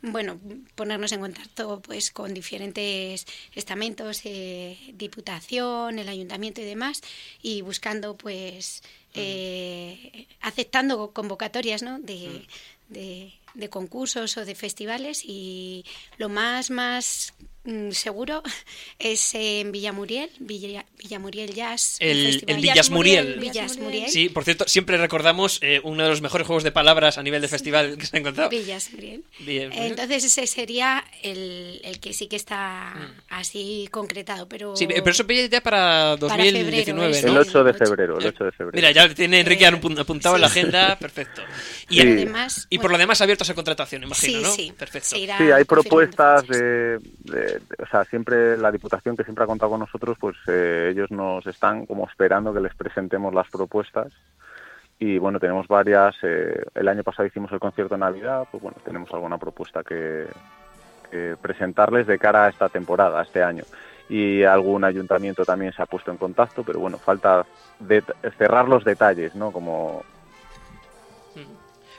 bueno, ponernos en contacto pues con diferentes estamentos, eh, diputación, el ayuntamiento y demás, y buscando pues eh, aceptando convocatorias, ¿no? De, de, de concursos o de festivales y lo más más seguro es en Villamuriel, Villa, Villamuriel Jazz. El- el Villas Muriel. Villas Muriel. Sí, por cierto, siempre recordamos eh, uno de los mejores juegos de palabras a nivel de festival que se ha encontrado. Villas Muriel. Villas Muriel. Entonces ese sería el, el que sí que está así concretado, pero... Mm. Sí, pero eso pilla ya para Para 2019, febrero, ¿no? El 8 de febrero, el 8 de febrero. Mira, ya tiene Enrique apun- apuntado en la agenda, perfecto. Y, Sí. el- Además, y por lo demás abiertos a contratación, imagino, Sí, ¿no? sí, Perfecto. Sí, hay propuestas de- o sea, siempre la Diputación que siempre ha contado con nosotros, pues eh, ellos nos están como esperando que les presentemos las propuestas y bueno, tenemos varias, eh, el año pasado hicimos el concierto de Navidad, pues bueno, tenemos alguna propuesta que, presentarles de cara a esta temporada, este año. Y algún ayuntamiento también se ha puesto en contacto, pero bueno, falta de- cerrar los detalles, ¿no? Como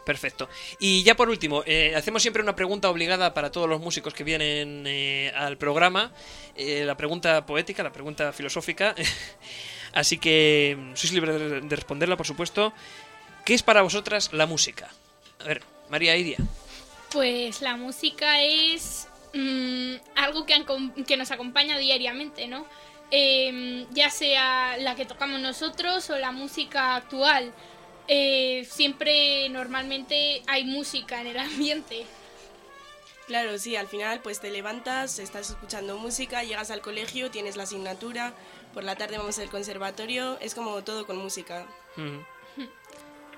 Perfecto. Y ya por último, eh, hacemos siempre una pregunta obligada para todos los músicos que vienen eh, al programa. eh, la pregunta poética, la pregunta filosófica. Así que mm, sois libres de, de responderla, por supuesto. ¿Qué es para vosotras la música? A ver, María Iria. Pues la música es mm, algo que nos acompaña diariamente, ¿no? Em, ya sea la que tocamos nosotros o la música actual. Eh, siempre, normalmente, hay música en el ambiente. Claro, sí, al final pues te levantas, estás escuchando música, llegas al colegio, tienes la asignatura, por la tarde vamos al conservatorio, es como todo con música. Mm.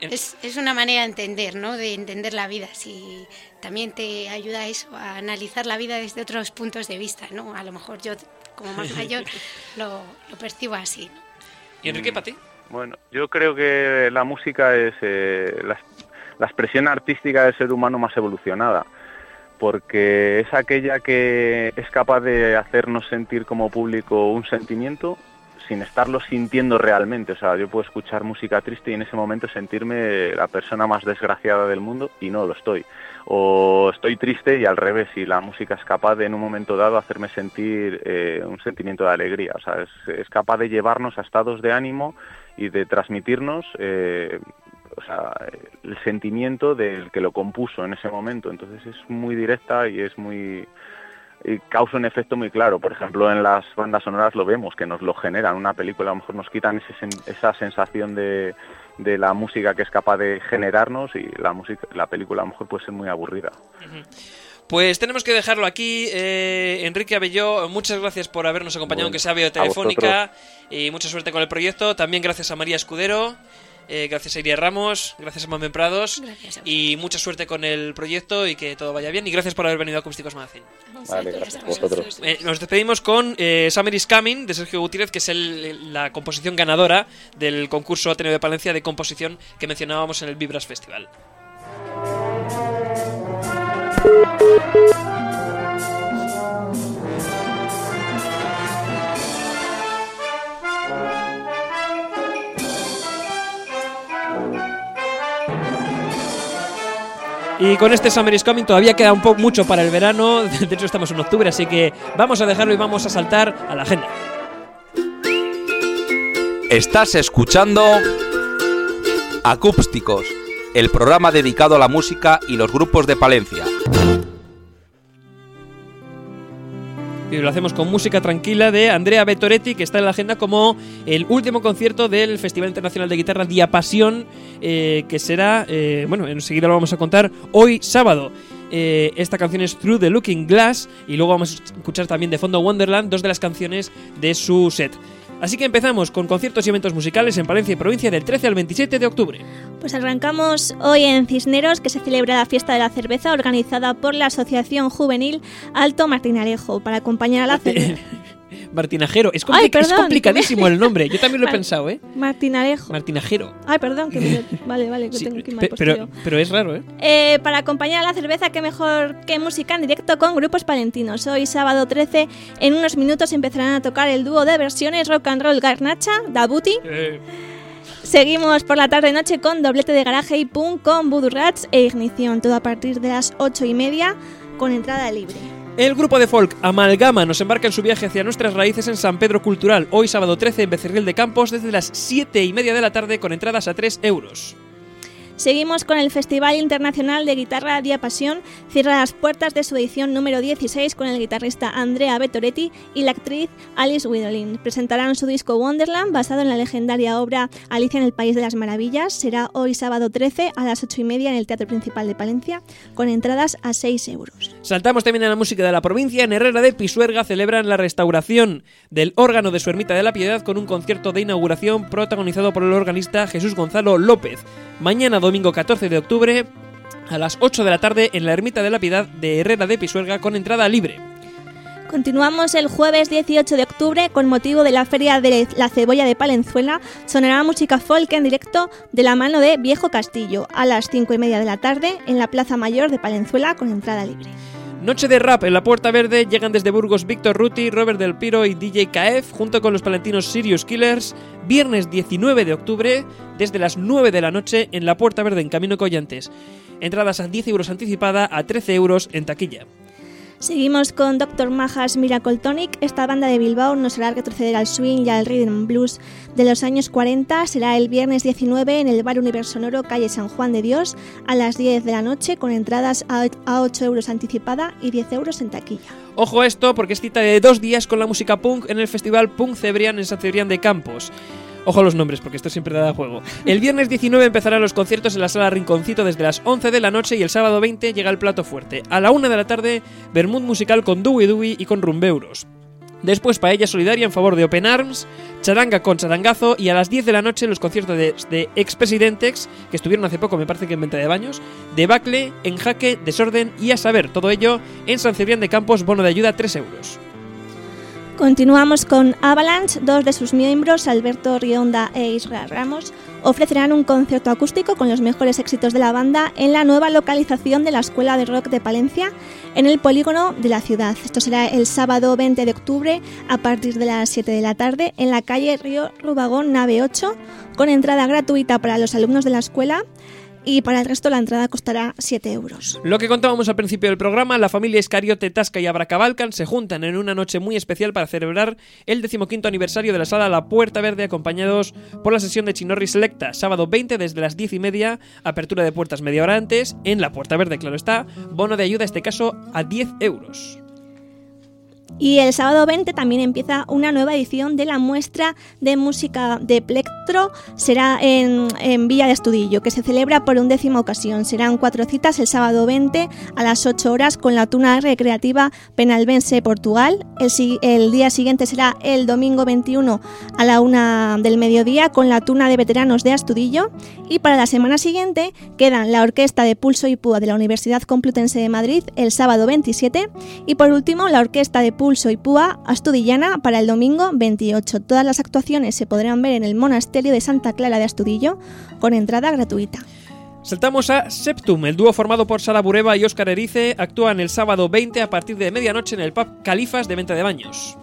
Es, es una manera de entender, ¿no? De entender la vida. Si también te ayuda eso a analizar la vida desde otros puntos de vista, ¿no? A lo mejor yo, como más mayor, lo, lo percibo así. ¿no? ¿Y Enrique, para ti? Bueno, yo creo que la música es eh, la, expresión artística del ser humano más evolucionada, porque es aquella que es capaz de hacernos sentir como público un sentimiento sin estarlo sintiendo realmente. O sea, yo puedo escuchar música triste y en ese momento sentirme la persona más desgraciada del mundo y no lo estoy. O estoy triste y al revés, y la música es capaz de en un momento dado hacerme sentir eh, un sentimiento de alegría. O sea, es capaz de llevarnos a estados de ánimo y de transmitirnos eh, o sea, el sentimiento del que lo compuso en ese momento. Entonces es muy directa y es muy y causa un efecto muy claro. Por ejemplo, en las bandas sonoras lo vemos, que nos lo generan. Una película a lo mejor nos quitan ese esa sensación de, de la música que es capaz de generarnos y la música, la película a lo mejor puede ser muy aburrida. Pues tenemos que dejarlo aquí. Eh, Enrique Abelló, muchas gracias por habernos acompañado, Bueno, aunque sea vía telefónica. Y mucha suerte con el proyecto. También gracias a María Escudero. eh, gracias a Iria Ramos, gracias a Mamen Prados Gracias a y mucha suerte con el proyecto y que todo vaya bien. Y gracias por haber venido a Acústicos Magazine. Vale, gracias a vosotros. Eh, nos despedimos con eh, Summer is Coming de Sergio Gutiérrez, que es el- la composición ganadora del concurso Ateneo de Palencia de composición que mencionábamos en el Vibras Festival. Y con este Summer is Coming todavía queda un poco mucho para el verano. De hecho, estamos en octubre, así que vamos a dejarlo y vamos a saltar a la agenda. Estás escuchando Acústicos, el programa dedicado a la música y los grupos de Palencia. Y lo hacemos con música tranquila de Andrea Bettoretti, que está en la agenda como el último concierto del Festival Internacional de Guitarra Diapasión, eh, que será, eh, bueno, enseguida lo vamos a contar, hoy sábado. Eh, esta canción es Through the Looking Glass y luego vamos a escuchar también de fondo Wonderland, dos de las canciones de su set. Así que empezamos con conciertos y eventos musicales en Palencia y provincia del 13 al 27 de octubre. Pues arrancamos hoy en Cisneros, que se celebra la fiesta de la cerveza organizada por la Asociación Juvenil Alto Martinarejo para acompañar a la cerveza. Martinajero, es, Ay, es complicadísimo el nombre, yo también lo he pensado, ¿eh? Martinarejo. Martinajero. Ay, perdón, que me- vale, vale, que Sí, tengo que ir mal pe- pero, pero es raro, ¿eh? Eh, para acompañar a la cerveza, qué mejor que música en directo con grupos palentinos. Hoy, sábado 13, en unos minutos empezarán a tocar el dúo de versiones rock and roll Garnacha, Dabuti. Seguimos por la tarde-noche con doblete de garaje y punk con Voodoo Rats e Ignición, todo a partir de las 8 y media con entrada libre. El grupo de folk Amalgama nos embarca en su viaje hacia nuestras raíces en San Pedro Cultural, hoy sábado 13 en Becerril de Campos desde las 7 y media de la tarde con entradas a 3 euros. Seguimos con el Festival Internacional de Guitarra Diapasión. Cierra las puertas de su edición número 16 con el guitarrista Andrea Bettoretti y la actriz Alice Widolin. Presentarán su disco Wonderland, basado en la legendaria obra Alicia en el País de las Maravillas. Será hoy sábado 13 a las 8 y media en el Teatro Principal de Palencia, con entradas a 6 euros. Saltamos también a la música de la provincia. En Herrera de Pisuerga celebran la restauración del órgano de su ermita de la Piedad con un concierto de inauguración protagonizado por el organista Jesús Gonzalo López. Mañana domingo 14 de octubre a las 8 de la tarde en la ermita de la Piedad de Herrera de Pisuerga con entrada libre. Continuamos el jueves 18 de octubre con motivo de la Feria de la Cebolla de Palenzuela. Sonará música folk en directo de la mano de Viejo Castillo a las 5 y media de la tarde en la Plaza Mayor de Palenzuela con entrada libre. Noche de rap en la Puerta Verde llegan desde Burgos Víctor Ruti, Robert Del Piro y DJ KF junto con los palentinos Sirius Killers viernes 19 de octubre desde las 9 de la noche en la Puerta Verde en Camino Collantes. Entradas a 10 euros anticipada a 13 euros en taquilla. Seguimos con Dr. Majas Miracle Tonic. Esta banda de Bilbao nos hará retroceder al swing y al rhythm and blues de los años 40. Será el viernes 19 en el Bar Universo Sonoro, calle San Juan de Dios, a las 10 de la noche, con entradas a a 8 euros anticipada y 10 euros en taquilla. Ojo esto porque es cita de dos días con la música punk en el festival Punk Cebrián en San Cebrián de Campos. Ojo a los nombres, porque esto siempre da juego. El viernes 19 empezarán los conciertos en la sala Rinconcito desde las 11 de la noche y el sábado 20 llega el plato fuerte. A la 1 de la tarde, Bermud musical con Dewey Dewey y con Rumbeuros. Después paella solidaria en favor de Open Arms, charanga con charangazo y a las 10 de la noche los conciertos de, de Expresidentex, que estuvieron hace poco, me parece que en venta de baños, Debacle, En Jaque, Desorden y A Saber. Todo ello en San Cebrián de Campos, bono de ayuda 3 euros. Continuamos con Avalanche. Dos de sus miembros, Alberto Rionda e Israel Ramos, ofrecerán un concierto acústico con los mejores éxitos de la banda en la nueva localización de la Escuela de Rock de Palencia, en el polígono de la ciudad. Esto será el sábado 20 de octubre a partir de las 7 de la tarde en la calle Río Rubagón, nave 8, con entrada gratuita para los alumnos de la escuela y para el resto la entrada costará 7 euros. Lo que contábamos al principio del programa, la familia Iscariote, Tasca y Abracabalcan se juntan en una noche muy especial para celebrar el decimoquinto aniversario de la sala La Puerta Verde, acompañados por la sesión de Chinorri Selecta, sábado 20 desde las 10 y media, apertura de puertas media hora antes, en La Puerta Verde, claro está, bono de ayuda, este caso, a 10 euros. Y el sábado 20 también empieza una nueva edición de la muestra de música de Plectro. Será en, en Villa de Estudillo, que se celebra por undécima ocasión. Serán cuatro citas el sábado 20 a las 8 horas con la tuna recreativa Penalbense Portugal. El, día siguiente será el domingo 21 a la 1 del mediodía con la tuna de veteranos de Astudillo. Y para la semana siguiente quedan la Orquesta de Pulso y Púa de la Universidad Complutense de Madrid el sábado 27 y por último la Orquesta de Pulso y Púa Astudillana para el domingo 28. Todas las actuaciones se podrán ver en el Monasterio de Santa Clara de Astudillo con entrada gratuita. Saltamos a Septum, el dúo formado por Sara Bureba y Óscar Erice actúan el sábado 20 a partir de medianoche en el pub Califas de Venta de Baños.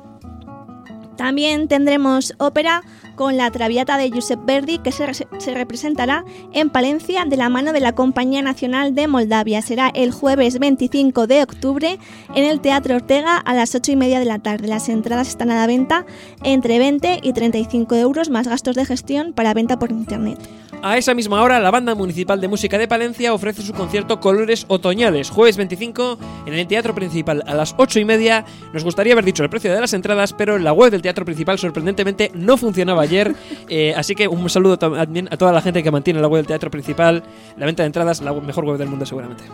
También tendremos ópera con la Traviata de Josep Verdi que se, se representará en Palencia de la mano de la Compañía Nacional de Moldavia. Será el jueves 25 de octubre en el Teatro Ortega a las 8 y media de la tarde. Las entradas están a la venta entre 20 y 35 euros más gastos de gestión para venta por internet. A esa misma hora, la Banda Municipal de Música de Palencia ofrece su concierto Colores Otoñales, jueves 25, en el Teatro Principal a las 8 y media. Nos gustaría haber dicho el precio de las entradas, pero la web del Teatro Principal sorprendentemente no funcionaba ayer. eh, así que un saludo también a toda la gente que mantiene la web del Teatro Principal. La venta de entradas, la mejor web del mundo seguramente.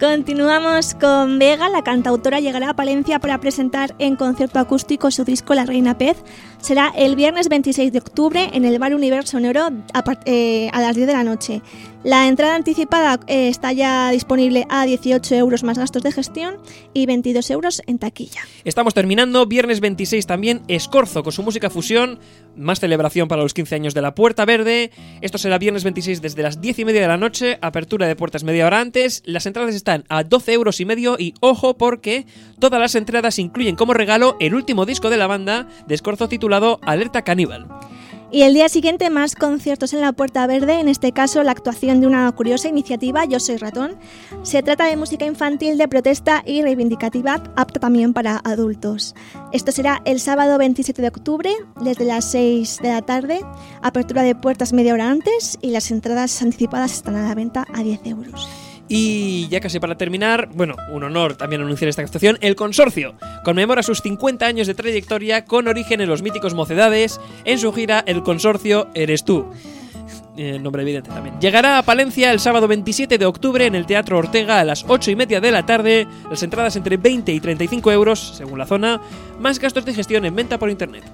Continuamos con Vega, la cantautora llegará a Palencia para presentar en concierto acústico su disco La Reina Pez. Será el viernes 26 de octubre en el Bar Universo Sonoro a, eh, a las 10 de la noche. La entrada anticipada eh, está ya disponible a 18 euros más gastos de gestión y 22 euros en taquilla. Estamos terminando, viernes 26 también, Escorzo con su música fusión, más celebración para los 15 años de la Puerta Verde. Esto será viernes 26 desde las 10 y media de la noche, apertura de puertas media hora antes. Las entradas están a 12 euros y medio y ojo porque todas las entradas incluyen como regalo el último disco de la banda de titulado Alerta Caníbal. Y el día siguiente más conciertos en la Puerta Verde, en este caso la actuación de una curiosa iniciativa Yo Soy Ratón. Se trata de música infantil de protesta y reivindicativa apta también para adultos. Esto será el sábado 27 de octubre desde las 6 de la tarde, apertura de puertas media hora antes y las entradas anticipadas están a la venta a 10 euros. Y ya casi para terminar, bueno, un honor también anunciar esta actuación, el Consorcio conmemora sus 50 años de trayectoria con origen en los míticos Mocedades, en su gira El Consorcio Eres tú. Eh, nombre evidente también. Llegará a Palencia el sábado 27 de octubre en el Teatro Ortega a las 8 y media de la tarde. Las entradas entre 20 y 35 euros, según la zona, más gastos de gestión en venta por internet.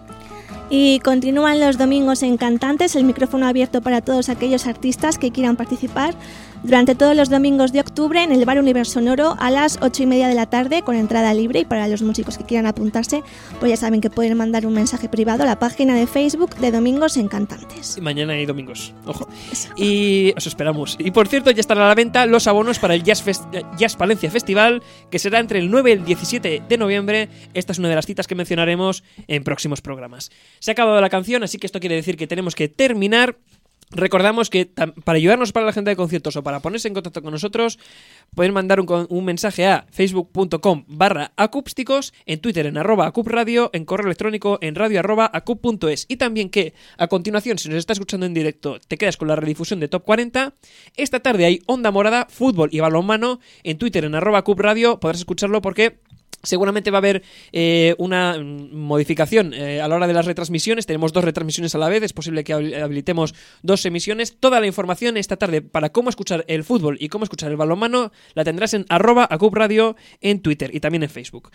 Y continúan los domingos en Cantantes, el micrófono abierto para todos aquellos artistas que quieran participar durante todos los domingos de octubre en el Bar Universo Sonoro a las 8 y media de la tarde con entrada libre y para los músicos que quieran apuntarse, pues ya saben que pueden mandar un mensaje privado a la página de Facebook de Domingos en Cantantes. Y mañana y domingos, ojo. Y os esperamos. Y por cierto, ya están a la venta los abonos para el Jazz, Fest- Jazz Palencia Festival, que será entre el 9 y el 17 de noviembre. Esta es una de las citas que mencionaremos en próximos programas. Se ha acabado la canción, así que esto quiere decir que tenemos que terminar. Recordamos que para ayudarnos para la agenda de conciertos o para ponerse en contacto con nosotros, pueden mandar un, mensaje a facebook.com barra acústicos, en Twitter en arroba acupradio, en correo electrónico en radio arroba. Y también que, a continuación, si nos está escuchando en directo, te quedas con la redifusión de Top 40. Esta tarde hay Onda Morada, fútbol y balonmano en Twitter en arroba acupradio. Podrás escucharlo porque Seguramente va a haber eh, una mm, modificación eh, a la hora de las retransmisiones. Tenemos dos retransmisiones a la vez. Es posible que habil- habilitemos dos emisiones. Toda la información esta tarde para cómo escuchar el fútbol y cómo escuchar el balonmano la tendrás en arroba acupradio en Twitter y también en Facebook.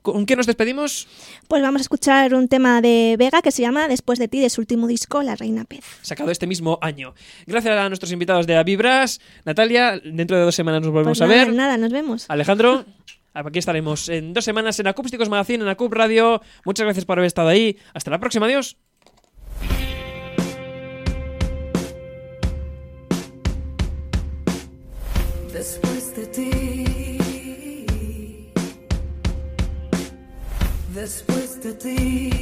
¿Con qué nos despedimos? Pues vamos a escuchar un tema de Vega que se llama Después de ti, de su último disco, La Reina Pez. Sacado este mismo año. Gracias a nuestros invitados de Avibras. Natalia, dentro de dos semanas nos volvemos Pues a ver. nada, nos vemos. Alejandro, aquí estaremos en dos semanas en Acústicos Magazine, en Acup Radio. Muchas gracias por haber estado ahí. Hasta la próxima, adiós. Después de ti, después de ti,